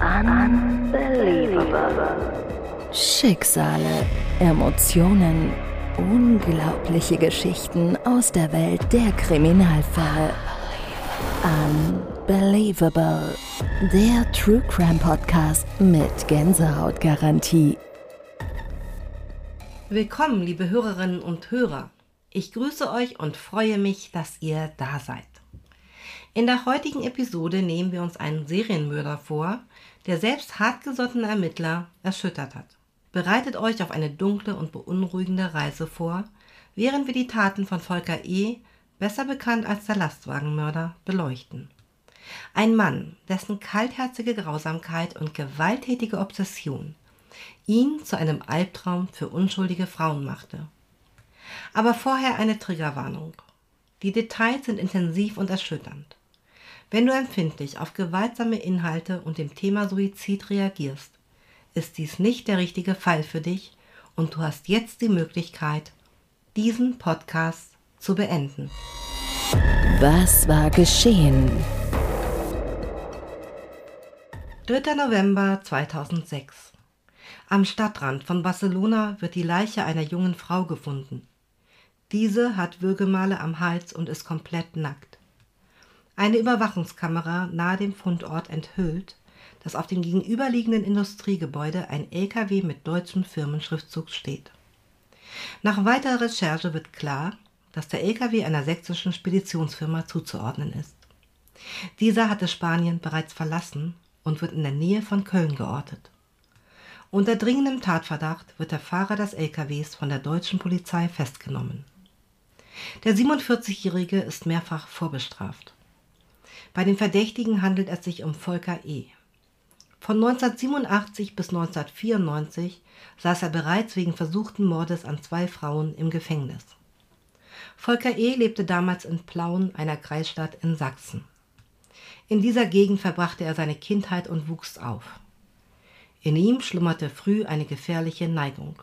Unbelievable. Schicksale, Emotionen, unglaubliche Geschichten aus der Welt der Kriminalfälle. Unbelievable. Der True Crime Podcast mit Gänsehautgarantie. Willkommen, liebe Hörerinnen und Hörer. Ich grüße euch und freue mich, dass ihr da seid. In der heutigen Episode nehmen wir uns einen Serienmörder vor, der selbst hartgesottene Ermittler erschüttert hat. Bereitet euch auf eine dunkle und beunruhigende Reise vor, während wir die Taten von Volker E., besser bekannt als der Lastwagenmörder, beleuchten. Ein Mann, dessen kaltherzige Grausamkeit und gewalttätige Obsession ihn zu einem Albtraum für unschuldige Frauen machte. Aber vorher eine Triggerwarnung. Die Details sind intensiv und erschütternd. Wenn du empfindlich auf gewaltsame Inhalte und dem Thema Suizid reagierst, ist dies nicht der richtige Fall für dich und du hast jetzt die Möglichkeit, diesen Podcast zu beenden. Was war geschehen? 3. November 2006. Am Stadtrand von Barcelona wird die Leiche einer jungen Frau gefunden. Diese hat Würgemale am Hals und ist komplett nackt. Eine Überwachungskamera nahe dem Fundort enthüllt, dass auf dem gegenüberliegenden Industriegebäude ein LKW mit deutschem Firmenschriftzug steht. Nach weiterer Recherche wird klar, dass der LKW einer sächsischen Speditionsfirma zuzuordnen ist. Dieser hatte Spanien bereits verlassen und wird in der Nähe von Köln geortet. Unter dringendem Tatverdacht wird der Fahrer des LKWs von der deutschen Polizei festgenommen. Der 47-Jährige ist mehrfach vorbestraft. Bei den Verdächtigen handelt es sich um Volker E. Von 1987 bis 1994 saß er bereits wegen versuchten Mordes an zwei Frauen im Gefängnis. Volker E. lebte damals in Plauen, einer Kreisstadt in Sachsen. In dieser Gegend verbrachte er seine Kindheit und wuchs auf. In ihm schlummerte früh eine gefährliche Neigung.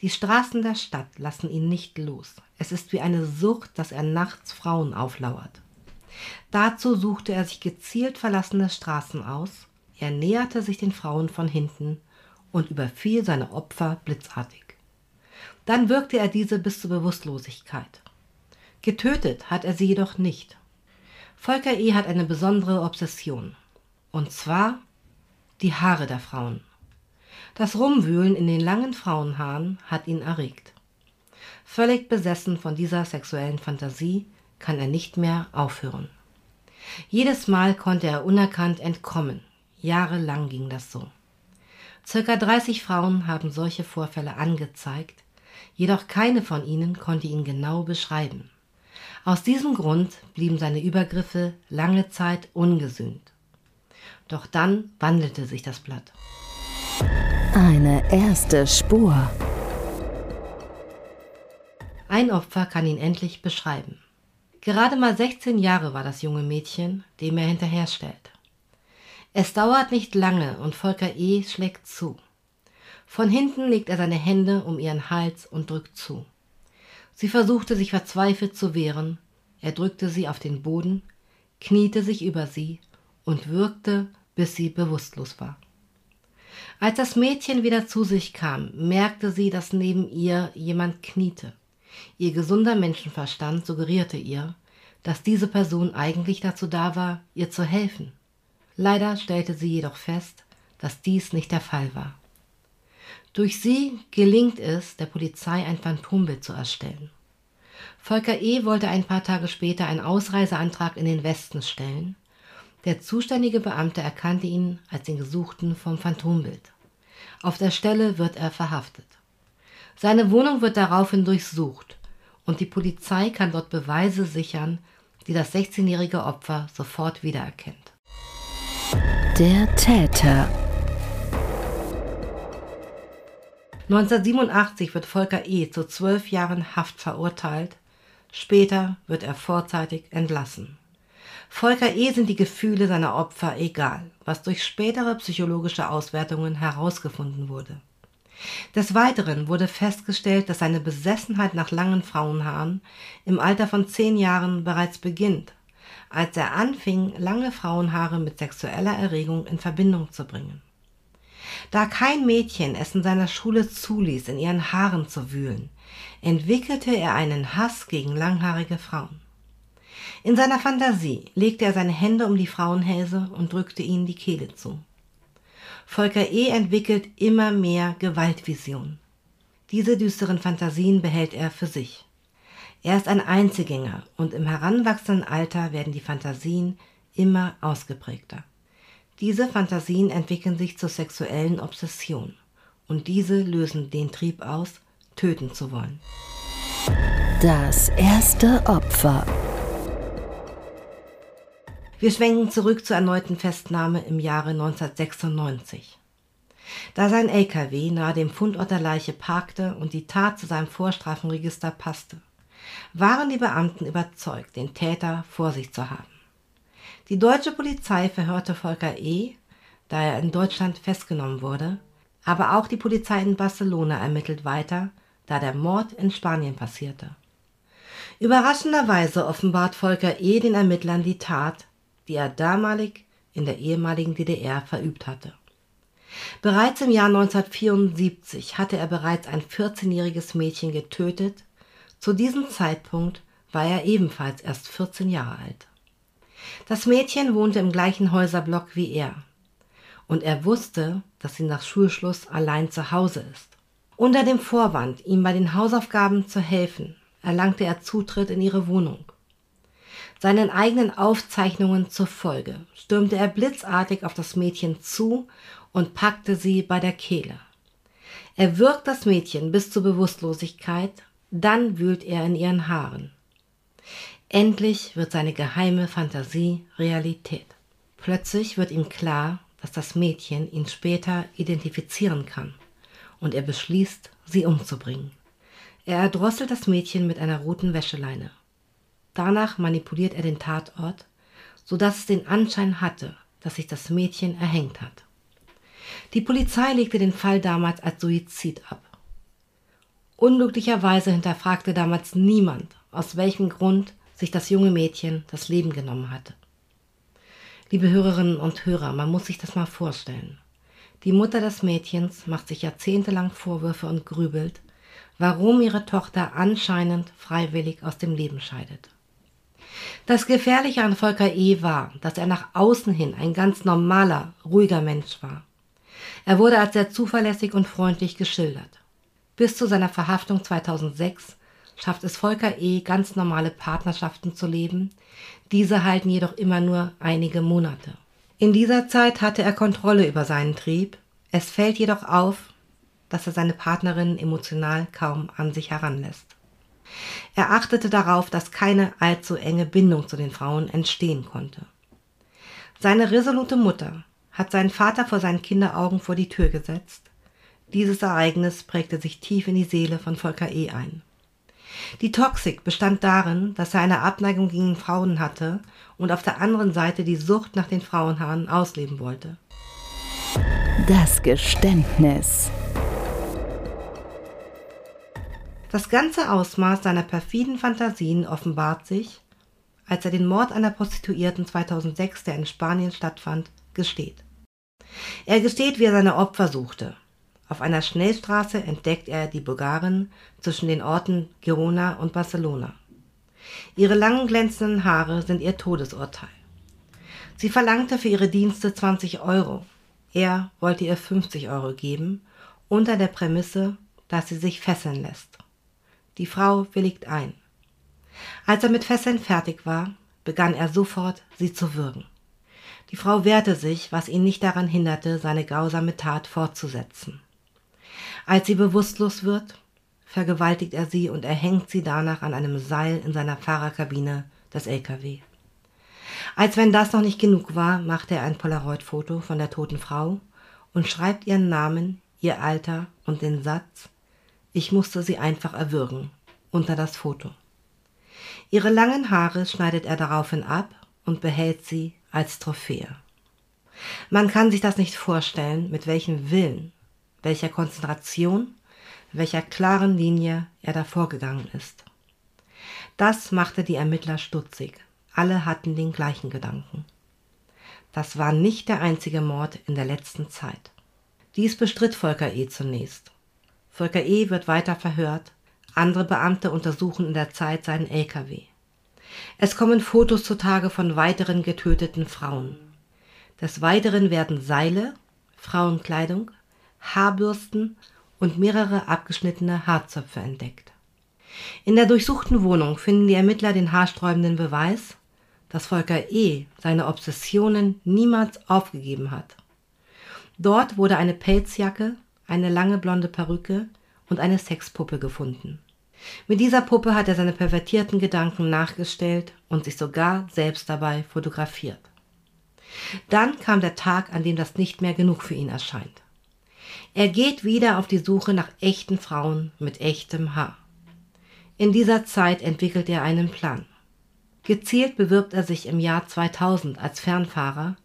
Die Straßen der Stadt lassen ihn nicht los. Es ist wie eine Sucht, dass er nachts Frauen auflauert. Dazu suchte er sich gezielt verlassene Straßen aus, er näherte sich den Frauen von hinten und überfiel seine Opfer blitzartig. Dann wirkte er diese bis zur Bewusstlosigkeit. Getötet hat er sie jedoch nicht. Volker E. hat eine besondere Obsession. Und zwar die Haare der Frauen. Das Rumwühlen in den langen Frauenhaaren hat ihn erregt. Völlig besessen von dieser sexuellen Fantasie kann er nicht mehr aufhören. Jedes Mal konnte er unerkannt entkommen. Jahrelang ging das so. Circa 30 Frauen haben solche Vorfälle angezeigt, jedoch keine von ihnen konnte ihn genau beschreiben. Aus diesem Grund blieben seine Übergriffe lange Zeit ungesühnt. Doch dann wandelte sich das Blatt. Eine erste Spur. Ein Opfer kann ihn endlich beschreiben. Gerade mal 16 Jahre war das junge Mädchen, dem er hinterherstellt. Es dauert nicht lange und Volker E. schlägt zu. Von hinten legt er seine Hände um ihren Hals und drückt zu. Sie versuchte sich verzweifelt zu wehren, er drückte sie auf den Boden, kniete sich über sie und würgte, bis sie bewusstlos war. Als das Mädchen wieder zu sich kam, merkte sie, dass neben ihr jemand kniete. Ihr gesunder Menschenverstand suggerierte ihr, dass diese Person eigentlich dazu da war, ihr zu helfen. Leider stellte sie jedoch fest, dass dies nicht der Fall war. Durch sie gelingt es, der Polizei ein Phantombild zu erstellen. Volker E. wollte ein paar Tage später einen Ausreiseantrag in den Westen stellen. Der zuständige Beamte erkannte ihn als den Gesuchten vom Phantombild. Auf der Stelle wird er verhaftet. Seine Wohnung wird daraufhin durchsucht und die Polizei kann dort Beweise sichern, die das 16-jährige Opfer sofort wiedererkennt. Der Täter 1987 wird Volker E. zu zwölf Jahren Haft verurteilt. Später wird er vorzeitig entlassen. Volker E. sind die Gefühle seiner Opfer egal, was durch spätere psychologische Auswertungen herausgefunden wurde. Des Weiteren wurde festgestellt, dass seine Besessenheit nach langen Frauenhaaren im Alter von zehn Jahren bereits beginnt, als er anfing, lange Frauenhaare mit sexueller Erregung in Verbindung zu bringen. Da kein Mädchen es in seiner Schule zuließ, in ihren Haaren zu wühlen, entwickelte er einen Hass gegen langhaarige Frauen. In seiner Fantasie legte er seine Hände um die Frauenhälse und drückte ihnen die Kehle zu. Volker E. entwickelt immer mehr Gewaltvisionen. Diese düsteren Fantasien behält er für sich. Er ist ein Einzelgänger und im heranwachsenden Alter werden die Fantasien immer ausgeprägter. Diese Fantasien entwickeln sich zur sexuellen Obsession und diese lösen den Trieb aus, töten zu wollen. Das erste Opfer. Wir schwenken zurück zur erneuten Festnahme im Jahre 1996. Da sein LKW nahe dem Fundort der Leiche parkte und die Tat zu seinem Vorstrafenregister passte, waren die Beamten überzeugt, den Täter vor sich zu haben. Die deutsche Polizei verhörte Volker E., da er in Deutschland festgenommen wurde, aber auch die Polizei in Barcelona ermittelt weiter, da der Mord in Spanien passierte. Überraschenderweise offenbart Volker E. den Ermittlern die Tat, die er damalig in der ehemaligen DDR verübt hatte. Bereits im Jahr 1974 hatte er bereits ein 14-jähriges Mädchen getötet. Zu diesem Zeitpunkt war er ebenfalls erst 14 Jahre alt. Das Mädchen wohnte im gleichen Häuserblock wie er. Und er wusste, dass sie nach Schulschluss allein zu Hause ist. Unter dem Vorwand, ihm bei den Hausaufgaben zu helfen, erlangte er Zutritt in ihre Wohnung. Seinen eigenen Aufzeichnungen zur Folge stürmte er blitzartig auf das Mädchen zu und packte sie bei der Kehle. Er wirkt das Mädchen bis zur Bewusstlosigkeit, dann wühlt er in ihren Haaren. Endlich wird seine geheime Fantasie Realität. Plötzlich wird ihm klar, dass das Mädchen ihn später identifizieren kann, und er beschließt, sie umzubringen. Er erdrosselt das Mädchen mit einer roten Wäscheleine. Danach manipuliert er den Tatort, so dass es den Anschein hatte, dass sich das Mädchen erhängt hat. Die Polizei legte den Fall damals als Suizid ab. Unglücklicherweise hinterfragte damals niemand, aus welchem Grund sich das junge Mädchen das Leben genommen hatte. Liebe Hörerinnen und Hörer, man muss sich das mal vorstellen. Die Mutter des Mädchens macht sich jahrzehntelang Vorwürfe und grübelt, warum ihre Tochter anscheinend freiwillig aus dem Leben scheidet. Das Gefährliche an Volker E. war, dass er nach außen hin ein ganz normaler, ruhiger Mensch war. Er wurde als sehr zuverlässig und freundlich geschildert. Bis zu seiner Verhaftung 2006 schafft es Volker E. ganz normale Partnerschaften zu leben. Diese halten jedoch immer nur einige Monate. In dieser Zeit hatte er Kontrolle über seinen Trieb. Es fällt jedoch auf, dass er seine Partnerin emotional kaum an sich heranlässt. Er achtete darauf, dass keine allzu enge Bindung zu den Frauen entstehen konnte. Seine resolute Mutter hat seinen Vater vor seinen Kinderaugen vor die Tür gesetzt. Dieses Ereignis prägte sich tief in die Seele von Volker E. ein. Die Toxik bestand darin, dass er eine Abneigung gegen Frauen hatte und auf der anderen Seite die Sucht nach den Frauenhaaren ausleben wollte. Das Geständnis. Das ganze Ausmaß seiner perfiden Fantasien offenbart sich, als er den Mord einer Prostituierten 2006, der in Spanien stattfand, gesteht. Er gesteht, wie er seine Opfer suchte, auf einer Schnellstraße entdeckt er die Bulgarin zwischen den Orten Girona und Barcelona. Ihre langen glänzenden Haare sind ihr Todesurteil. Sie verlangte für ihre Dienste 20 Euro. Er wollte ihr 50 Euro geben, unter der Prämisse, dass sie sich fesseln lässt. Die Frau willigt ein. Als er mit Fesseln fertig war, begann er sofort, sie zu würgen. Die Frau wehrte sich, was ihn nicht daran hinderte, seine grausame Tat fortzusetzen. Als sie bewusstlos wird, vergewaltigt er sie und erhängt sie danach an einem Seil in seiner Fahrerkabine des LKW. Als wenn das noch nicht genug war, macht er ein Polaroid-Foto von der toten Frau und schreibt ihren Namen, ihr Alter und den Satz Ich musste sie einfach erwürgen unter das Foto. Ihre langen Haare schneidet er daraufhin ab und behält sie als Trophäe. Man kann sich das nicht vorstellen, mit welchem Willen welcher Konzentration, welcher klaren Linie er da vorgegangen ist. Das machte die Ermittler stutzig. alle hatten den gleichen Gedanken. Das war nicht der einzige Mord in der letzten Zeit. Dies bestritt Volker E. zunächst. Volker E. wird weiter verhört, andere Beamte untersuchen in der Zeit seinen LKW. Es kommen Fotos zutage von weiteren getöteten Frauen. Des Weiteren werden Seile, Frauenkleidung, Haarbürsten und mehrere abgeschnittene Haarzöpfe entdeckt. In der durchsuchten Wohnung finden die Ermittler den haarsträubenden Beweis, dass Volker E. seine Obsessionen niemals aufgegeben hat. Dort wurde eine Pelzjacke, eine lange blonde Perücke und eine Sexpuppe gefunden. Mit dieser Puppe hat er seine pervertierten Gedanken nachgestellt und sich sogar selbst dabei fotografiert. Dann kam der Tag, an dem das nicht mehr genug für ihn erscheint. Er geht wieder auf die Suche nach echten Frauen mit echtem Haar. In dieser Zeit entwickelt er einen Plan. Gezielt bewirbt er sich im Jahr 2000 als Fernfahrer,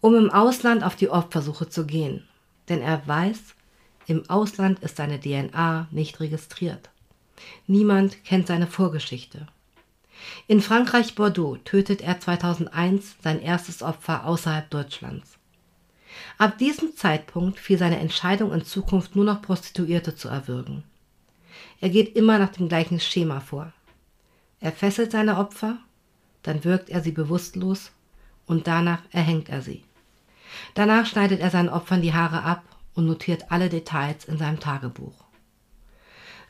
um im Ausland auf die Opfersuche zu gehen, denn er weiß, im Ausland ist seine DNA nicht registriert. Niemand kennt seine Vorgeschichte. In Frankreich Bordeaux tötet er 2001 sein erstes Opfer außerhalb Deutschlands. Ab diesem Zeitpunkt fiel seine Entscheidung in Zukunft nur noch Prostituierte zu erwürgen. Er geht immer nach dem gleichen Schema vor. Er fesselt seine Opfer, dann wirkt er sie bewusstlos und danach erhängt er sie. Danach schneidet er seinen Opfern die Haare ab und notiert alle Details in seinem Tagebuch.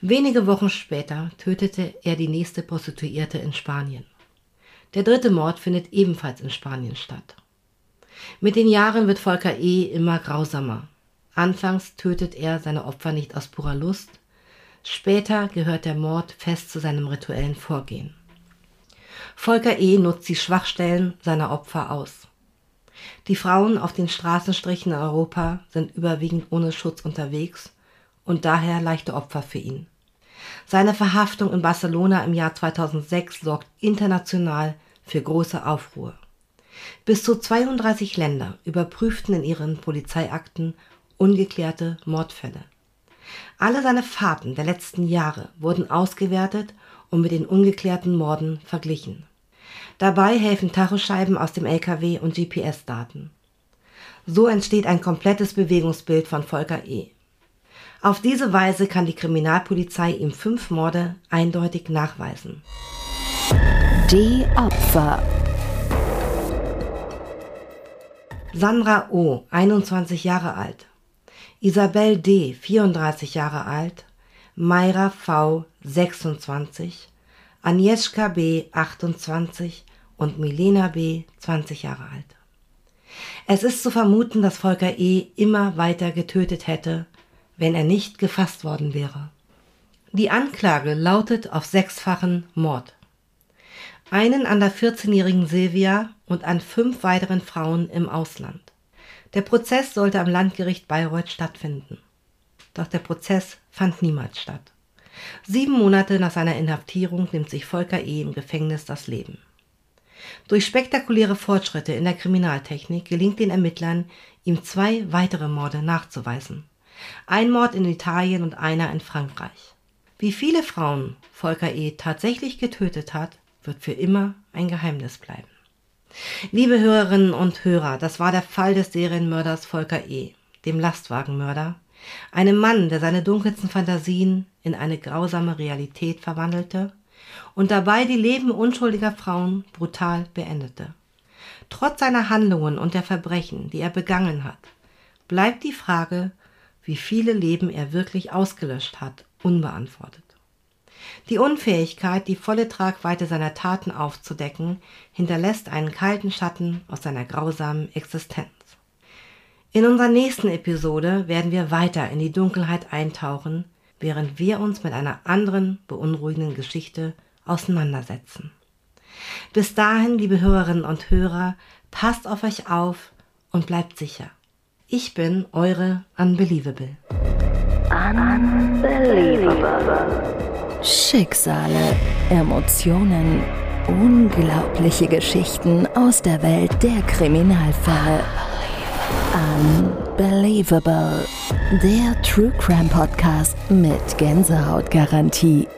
Wenige Wochen später tötete er die nächste Prostituierte in Spanien. Der dritte Mord findet ebenfalls in Spanien statt. Mit den Jahren wird Volker E. immer grausamer. Anfangs tötet er seine Opfer nicht aus purer Lust, Später gehört der Mord fest zu seinem rituellen Vorgehen. Volker E. nutzt die Schwachstellen seiner Opfer aus. Die Frauen auf den Straßenstrichen in Europa sind überwiegend ohne Schutz unterwegs und daher leichte Opfer für ihn. Seine Verhaftung in Barcelona im Jahr 2006 sorgt international für große Aufruhr. Bis zu 32 Länder überprüften in ihren Polizeiakten ungeklärte Mordfälle. Alle seine Fahrten der letzten Jahre wurden ausgewertet und mit den ungeklärten Morden verglichen. Dabei helfen Tachoscheiben aus dem LKW und GPS-Daten. So entsteht ein komplettes Bewegungsbild von Volker E. Auf diese Weise kann die Kriminalpolizei ihm fünf Morde eindeutig nachweisen. Die Opfer. Sandra O., 21 Jahre alt, Isabel D., 34 Jahre alt, Mayra V., 26, Agnieszka B., 28 und Milena B., 20 Jahre alt. Es ist zu vermuten, dass Volker E. immer weiter getötet hätte, wenn er nicht gefasst worden wäre. Die Anklage lautet auf sechsfachen Mord. Einen an der 14-jährigen Silvia und an fünf weiteren Frauen im Ausland. Der Prozess sollte am Landgericht Bayreuth stattfinden. Doch der Prozess fand niemals statt. Sieben Monate nach seiner Inhaftierung nimmt sich Volker E. im Gefängnis das Leben. Durch spektakuläre Fortschritte in der Kriminaltechnik gelingt den Ermittlern, ihm zwei weitere Morde nachzuweisen. Ein Mord in Italien und einer in Frankreich. Wie viele Frauen Volker E. tatsächlich getötet hat, wird für immer ein Geheimnis bleiben. Liebe Hörerinnen und Hörer, das war der Fall des Serienmörders Volker E., dem Lastwagenmörder, einem Mann, der seine dunkelsten Fantasien in eine grausame Realität verwandelte und dabei die Leben unschuldiger Frauen brutal beendete. Trotz seiner Handlungen und der Verbrechen, die er begangen hat, bleibt die Frage, wie viele Leben er wirklich ausgelöscht hat, unbeantwortet. Die Unfähigkeit, die volle Tragweite seiner Taten aufzudecken, hinterlässt einen kalten Schatten aus seiner grausamen Existenz. In unserer nächsten Episode werden wir weiter in die Dunkelheit eintauchen, während wir uns mit einer anderen beunruhigenden Geschichte auseinandersetzen. Bis dahin, liebe Hörerinnen und Hörer, passt auf euch auf und bleibt sicher. Ich bin eure Unbelievable. Unbelievable. Schicksale, Emotionen, unglaubliche Geschichten aus der Welt der Kriminalfälle. Unbelievable. Der True Crime Podcast mit Gänsehautgarantie.